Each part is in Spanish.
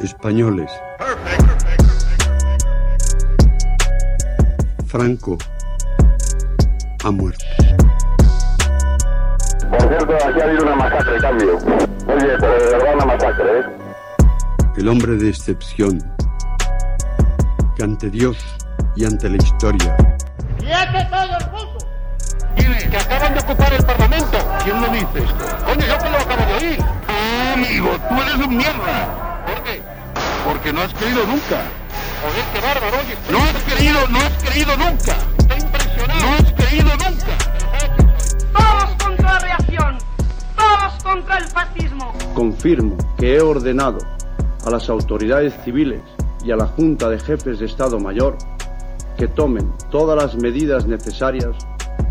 españoles. Franco ha muerto. Por cierto, aquí ha habido una masacre, cambio. Oye, pero de verdad una masacre, ¿eh? El hombre de excepción, que ante Dios y ante la historia ¡Quiete todo el mundo! Dile que acaban de ocupar el Parlamento. ¿Quién lo dice esto? Coño, yo que lo acabo de oír. Ah, amigo, tú eres un mierda. Porque no has creído nunca. Joder, qué bárbaro, oye. No has creído, no has creído nunca. Estoy impresionado. No has creído nunca. Todos contra la reacción. Todos contra el fascismo. Confirmo que he ordenado a las autoridades civiles y a la Junta de Jefes de Estado Mayor que tomen todas las medidas necesarias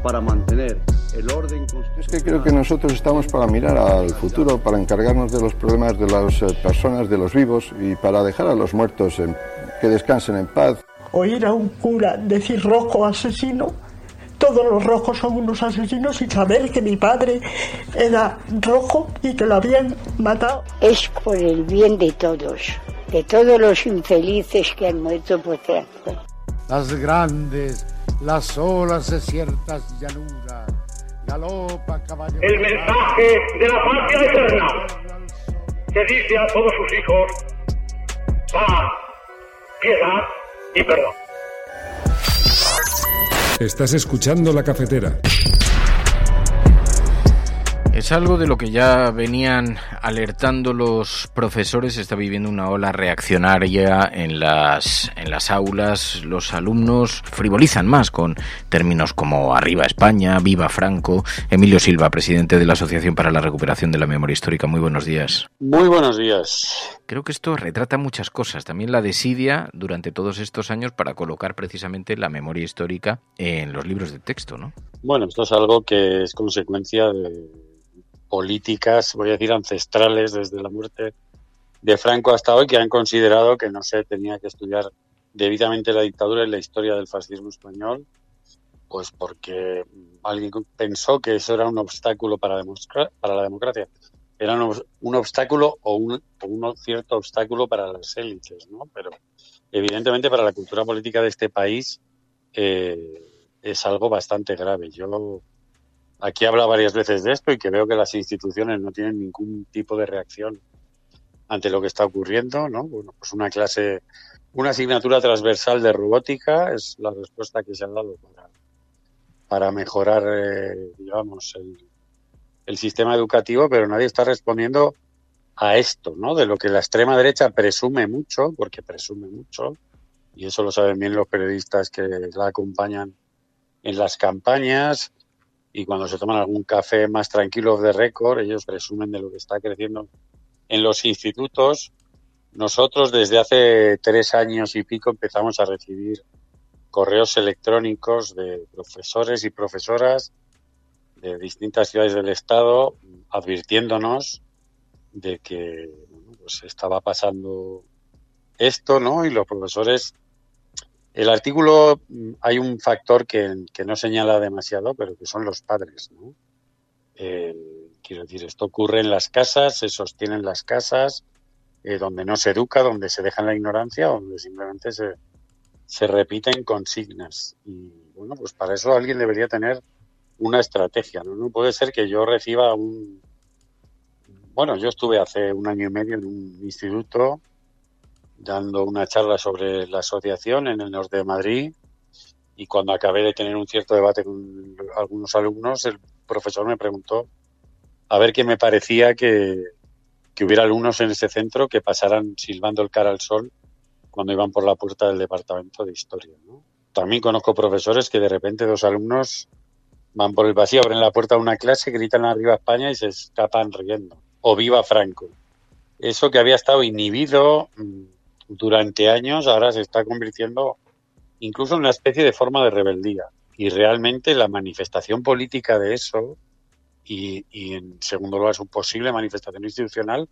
para mantener el orden constitucional. Es que creo que nosotros estamos para mirar al futuro, para encargarnos de los problemas de las eh, personas, de los vivos y para dejar a los muertos en- que descansen en paz. Oír a un cura decir rojo asesino, todos los rojos son unos asesinos y saber que mi padre era rojo y que lo habían matado. Es por el bien de todos, de todos los infelices que han muerto por Franco. Las grandes, las olas desiertas llanuras, galopa caballo. El mensaje de la patria eterna que dice a todos sus hijos paz, piedad y perdón. Estás escuchando la cafetera. Es algo de lo que ya venían alertando los profesores. Se está viviendo una ola reaccionaria en las, en las aulas. Los alumnos frivolizan más con términos como Arriba España, Viva Franco. Emilio Silva, presidente de la Asociación para la Recuperación de la Memoria Histórica. Muy buenos días. Muy buenos días. Creo que esto retrata muchas cosas. También la desidia durante todos estos años para colocar precisamente la memoria histórica en los libros de texto, ¿no? Bueno, esto es algo que es consecuencia de políticas, voy a decir, ancestrales desde la muerte de Franco hasta hoy, que han considerado que no se tenía que estudiar debidamente la dictadura y la historia del fascismo español, pues porque alguien pensó que eso era un obstáculo para, para la democracia. Era un, obs- un obstáculo o un, un cierto obstáculo para las élites, ¿no? Pero evidentemente para la cultura política de este país eh, es algo bastante grave. Yo aquí habla varias veces de esto y que veo que las instituciones no tienen ningún tipo de reacción ante lo que está ocurriendo, ¿no? Bueno, pues una clase, una asignatura transversal de robótica es la respuesta que se han dado para, para mejorar, eh, digamos, el, el sistema educativo, pero nadie está respondiendo a esto, ¿no? De lo que la extrema derecha presume mucho, porque presume mucho, y eso lo saben bien los periodistas que la acompañan en las campañas, y cuando se toman algún café más tranquilo de récord, ellos presumen de lo que está creciendo en los institutos. Nosotros desde hace tres años y pico empezamos a recibir correos electrónicos de profesores y profesoras de distintas ciudades del estado advirtiéndonos de que pues estaba pasando esto, ¿no? Y los profesores el artículo mm, hay un factor que, no señala demasiado, pero que son los padres, ¿no? Quiero decir, esto ocurre en las casas, se sostiene en las casas, eh, donde no se educa, donde se deja en la ignorancia, donde simplemente se, se repiten consignas. Y bueno, pues para eso alguien debería tener una estrategia, ¿no? No puede ser que yo reciba un... Bueno, yo estuve hace un año y medio en un instituto dando una charla sobre la asociación en el norte de Madrid y cuando acabé de tener un cierto debate con algunos alumnos, el profesor me preguntó a ver qué me parecía que, que hubiera alumnos en ese centro que pasaran silbando el cara al sol cuando iban por la puerta del departamento de historia. ¿no? También conozco profesores que de repente dos alumnos van por el vacío, abren la puerta de una clase, gritan arriba España y se escapan riendo. O viva Franco. Eso que había estado inhibido mm, durante años ahora se está convirtiendo incluso en una especie de forma de rebeldía. Y realmente la manifestación política de eso, y, en segundo lugar su posible manifestación institucional,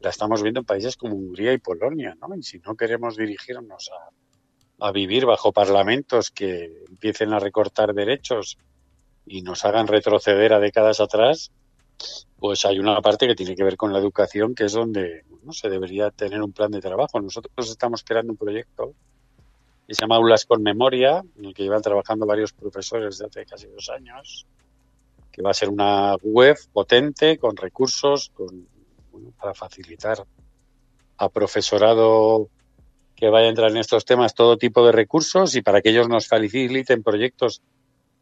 la estamos viendo en países como Hungría y Polonia. ¿no? Y si no queremos dirigirnos a, a vivir bajo parlamentos que empiecen a recortar derechos y nos hagan retroceder a décadas atrás, pues hay una parte que tiene que ver con la educación, que es donde ¿no? Se debería tener un plan de trabajo. Nosotros estamos creando un proyecto que se llama Aulas con Memoria, en el que llevan trabajando varios profesores desde hace casi dos años, que va a ser una web potente con recursos con, para facilitar a profesorado que vaya a entrar en estos temas todo tipo de recursos y para que ellos nos faciliten proyectos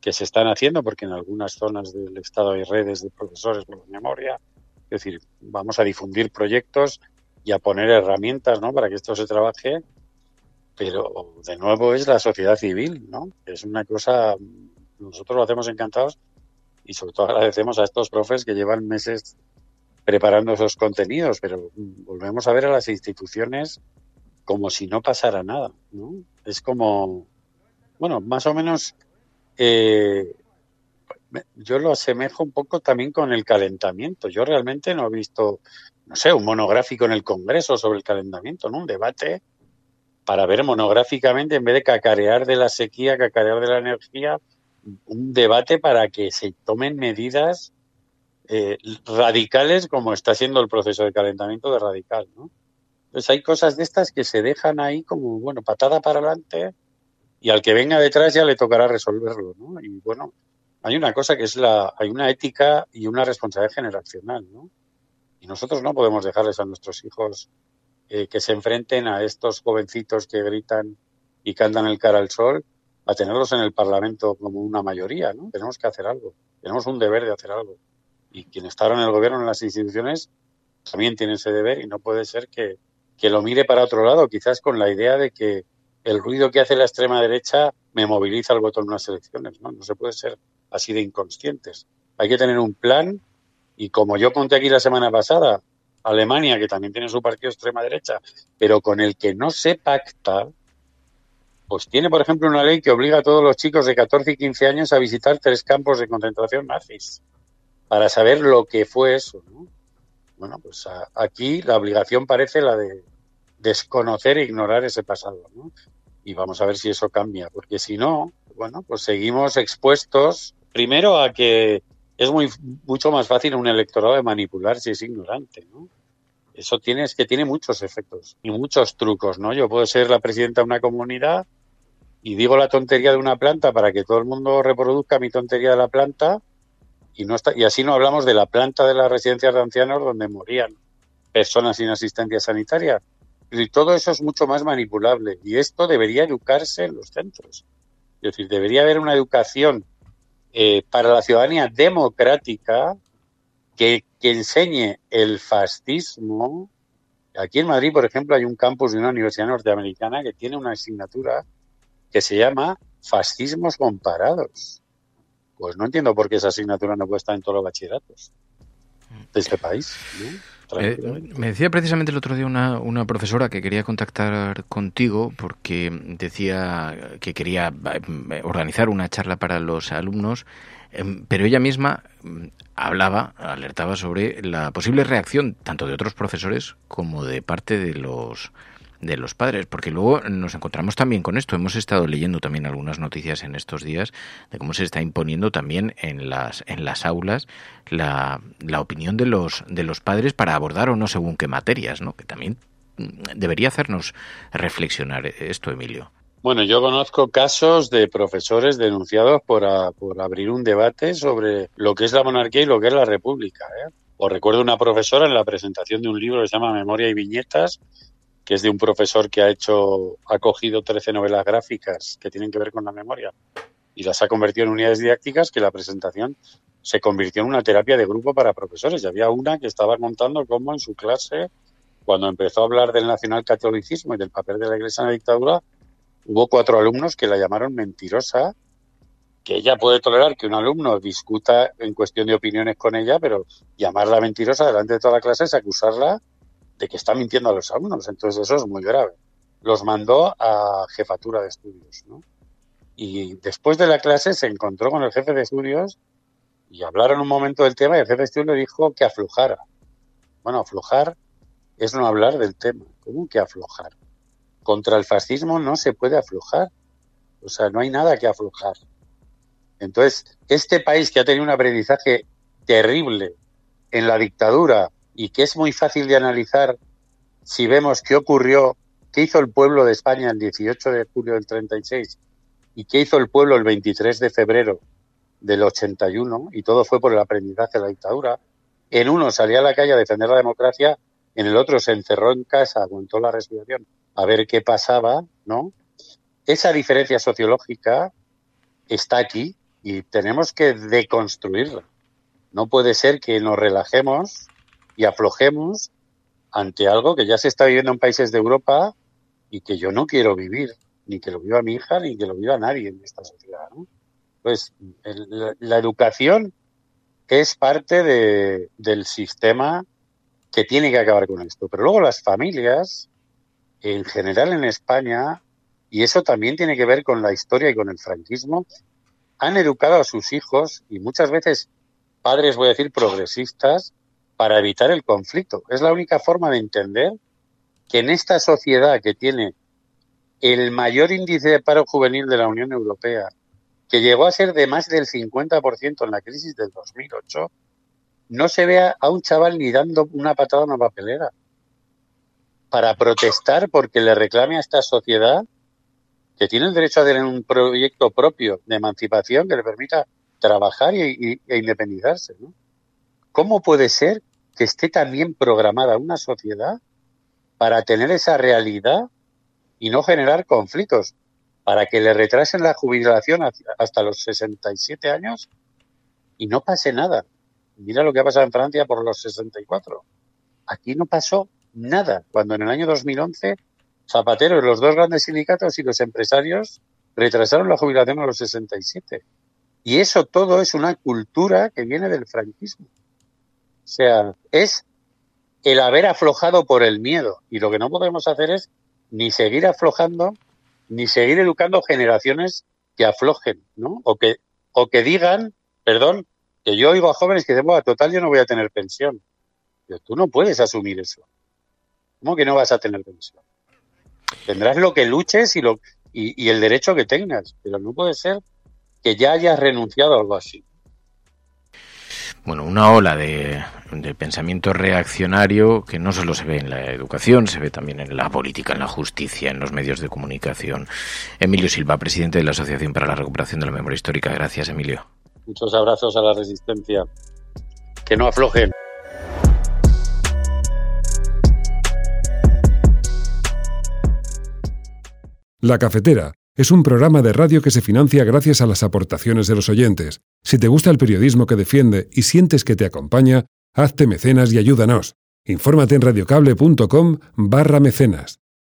que se están haciendo, porque en algunas zonas del Estado hay redes de profesores por memoria. Es decir, vamos a difundir proyectos y a poner herramientas ¿no? para que esto se trabaje, pero de nuevo es la sociedad civil, ¿no? Es una cosa, nosotros lo hacemos encantados y sobre todo agradecemos a estos profes que llevan meses preparando esos contenidos, pero volvemos a ver a las instituciones como si no pasara nada, ¿no? Es como, bueno, más o menos eh, yo lo asemejo un poco también con el calentamiento. Yo realmente no he visto, no sé, un monográfico en el Congreso sobre el calentamiento, ¿no? Un debate para ver monográficamente, en vez de cacarear de la sequía, cacarear de la energía, un debate para que se tomen medidas eh, radicales como está siendo el proceso de calentamiento de radical, ¿no? Entonces hay cosas de estas que se dejan ahí como, bueno, patada para adelante y al que venga detrás ya le tocará resolverlo, ¿no? Y bueno, hay una cosa que es la, hay una ética y una responsabilidad generacional, ¿no? Y nosotros no podemos dejarles a nuestros hijos eh, que se enfrenten a estos jovencitos que gritan y cantan el cara al sol, a tenerlos en el Parlamento como una mayoría, ¿no? Tenemos que hacer algo, tenemos un deber de hacer algo. Y quienes están en el gobierno, en las instituciones, también tienen ese deber y no puede ser que, que lo mire para otro lado, quizás con la idea de que el ruido que hace la extrema derecha me moviliza el voto en unas elecciones. ¿no? no se puede ser así de inconscientes. Hay que tener un plan y como yo conté aquí la semana pasada, Alemania, que también tiene su partido extrema derecha, pero con el que no se pacta, pues tiene, por ejemplo, una ley que obliga a todos los chicos de 14 y 15 años a visitar tres campos de concentración nazis para saber lo que fue eso. ¿no? Bueno, pues aquí la obligación parece la de desconocer e ignorar ese pasado. ¿no? Y vamos a ver si eso cambia, porque si no, bueno, pues seguimos expuestos primero a que es muy mucho más fácil un electorado de manipular si es ignorante, ¿no? Eso tiene, es que tiene muchos efectos y muchos trucos, ¿no? Yo puedo ser la presidenta de una comunidad y digo la tontería de una planta para que todo el mundo reproduzca mi tontería de la planta y no está, y así no hablamos de la planta de las residencias de ancianos donde morían personas sin asistencia sanitaria, y todo eso es mucho más manipulable. Y esto debería educarse en los centros. Es decir, debería haber una educación eh, para la ciudadanía democrática que, que enseñe el fascismo. Aquí en Madrid, por ejemplo, hay un campus de una universidad norteamericana que tiene una asignatura que se llama Fascismos Comparados. Pues no entiendo por qué esa asignatura no puede estar en todos los bachilleratos de este país. Eh, me decía precisamente el otro día una, una, profesora que quería contactar contigo porque decía que quería eh, organizar una charla para los alumnos, em, pero ella misma mm, hablaba, alertaba sobre la posible reacción tanto de otros profesores como de parte de los de los padres, porque luego nos encontramos también con esto. Hemos estado leyendo también algunas noticias en estos días de cómo se está imponiendo también en las en las aulas la, la opinión de los de los padres para abordar o no según qué materias, ¿no? Que también mm, debería hacernos reflexionar esto, Emilio. Bueno, yo conozco casos de profesores denunciados por, por abrir un debate sobre lo que es la monarquía y lo que es la república. ¿eh? O recuerdo una profesora en la presentación de un libro que se llama Memoria y Viñetas, que es de un profesor que ha hecho, ha cogido 13 novelas gráficas que tienen que ver con la memoria y las ha convertido en unidades didácticas que la presentación se convirtió en una terapia de grupo para profesores. Y había una que estaba contando cómo en su clase, cuando empezó a hablar del nacionalcatolicismo y del papel de la Iglesia en la dictadura, hubo cuatro alumnos que la llamaron mentirosa, que ella puede tolerar que un alumno discuta en cuestión de opiniones con ella, pero llamarla mentirosa delante de toda la clase es acusarla de que está mintiendo a los alumnos. Entonces eso es muy grave. Los mandó a jefatura de estudios. ¿no? Y después de la clase se encontró con el jefe de estudios y hablaron un momento del tema y el jefe de estudios le dijo que aflojara. Bueno, aflojar es no hablar del tema. ¿Cómo que aflojar? Contra el fascismo no se puede aflojar. O sea, no hay nada que aflojar. Entonces, este país que ha tenido un aprendizaje terrible en la dictadura y que es muy fácil de analizar si vemos qué ocurrió, qué hizo el pueblo de España el 18 de julio del 36 y qué hizo el pueblo el 23 de febrero del 81, y todo fue por el aprendizaje de la dictadura, en uno salía a la calle a defender la democracia, en el otro se encerró en casa, aguantó la respiración a ver qué pasaba, ¿no? Esa diferencia sociológica está aquí y tenemos que deconstruirla. No puede ser que nos relajemos y aflojemos ante algo que ya se está viviendo en países de Europa y que yo no quiero vivir, ni que lo viva mi hija, ni que lo viva nadie en esta sociedad. Pues la, educación es parte del sistema que tiene que acabar con esto. Pero luego las familias, en general en España, y eso también tiene que ver con la historia y con el franquismo, han educado a sus hijos y muchas veces padres, voy a decir, progresistas, para evitar el conflicto. Es la única forma de entender que en esta sociedad que tiene el mayor índice de paro juvenil de la Unión Europea, que llegó a ser de más del 50% en la crisis del 2008, no se vea a un chaval ni dando una patada a una papelera para protestar porque le reclame a esta sociedad que tiene el derecho a tener un proyecto propio de emancipación que le permita trabajar e independizarse. ¿Cómo puede ser que esté también programada una sociedad para tener esa realidad y no generar conflictos? Para que le retrasen la jubilación hasta los 67 años y no pase nada. Mira lo que ha pasado en Francia por los 64. Aquí no pasó nada, cuando en el año 2011 Zapatero, los dos grandes sindicatos y los empresarios retrasaron la jubilación a los 67. Y eso todo es una cultura que viene del franquismo. Sea, es el haber aflojado por el miedo. Y lo que no podemos hacer es ni seguir aflojando, ni seguir educando generaciones que aflojen, ¿no? O que, o que digan, perdón, que yo oigo a jóvenes que dicen, bueno, total yo no voy a tener pensión. Pero tú no puedes asumir eso. ¿Cómo que no vas a tener pensión? Tendrás lo que luches y, lo, y, el derecho que tengas, pero no puede ser que ya hayas renunciado a algo así. Bueno, una ola de, de, pensamiento reaccionario que no solo se ve en la educación, se ve también en la política, en la justicia, en los medios de comunicación. Emilio Silva, presidente de la Asociación para la Recuperación de la Memoria Histórica. Gracias, Emilio. Muchos abrazos a la resistencia. Que no aflojen. La Cafetera es un programa de radio que se financia gracias a las aportaciones de los oyentes. Si te gusta el periodismo que defiende y sientes que te acompaña, hazte mecenas y ayúdanos. Infórmate en radiocable.com barra mecenas.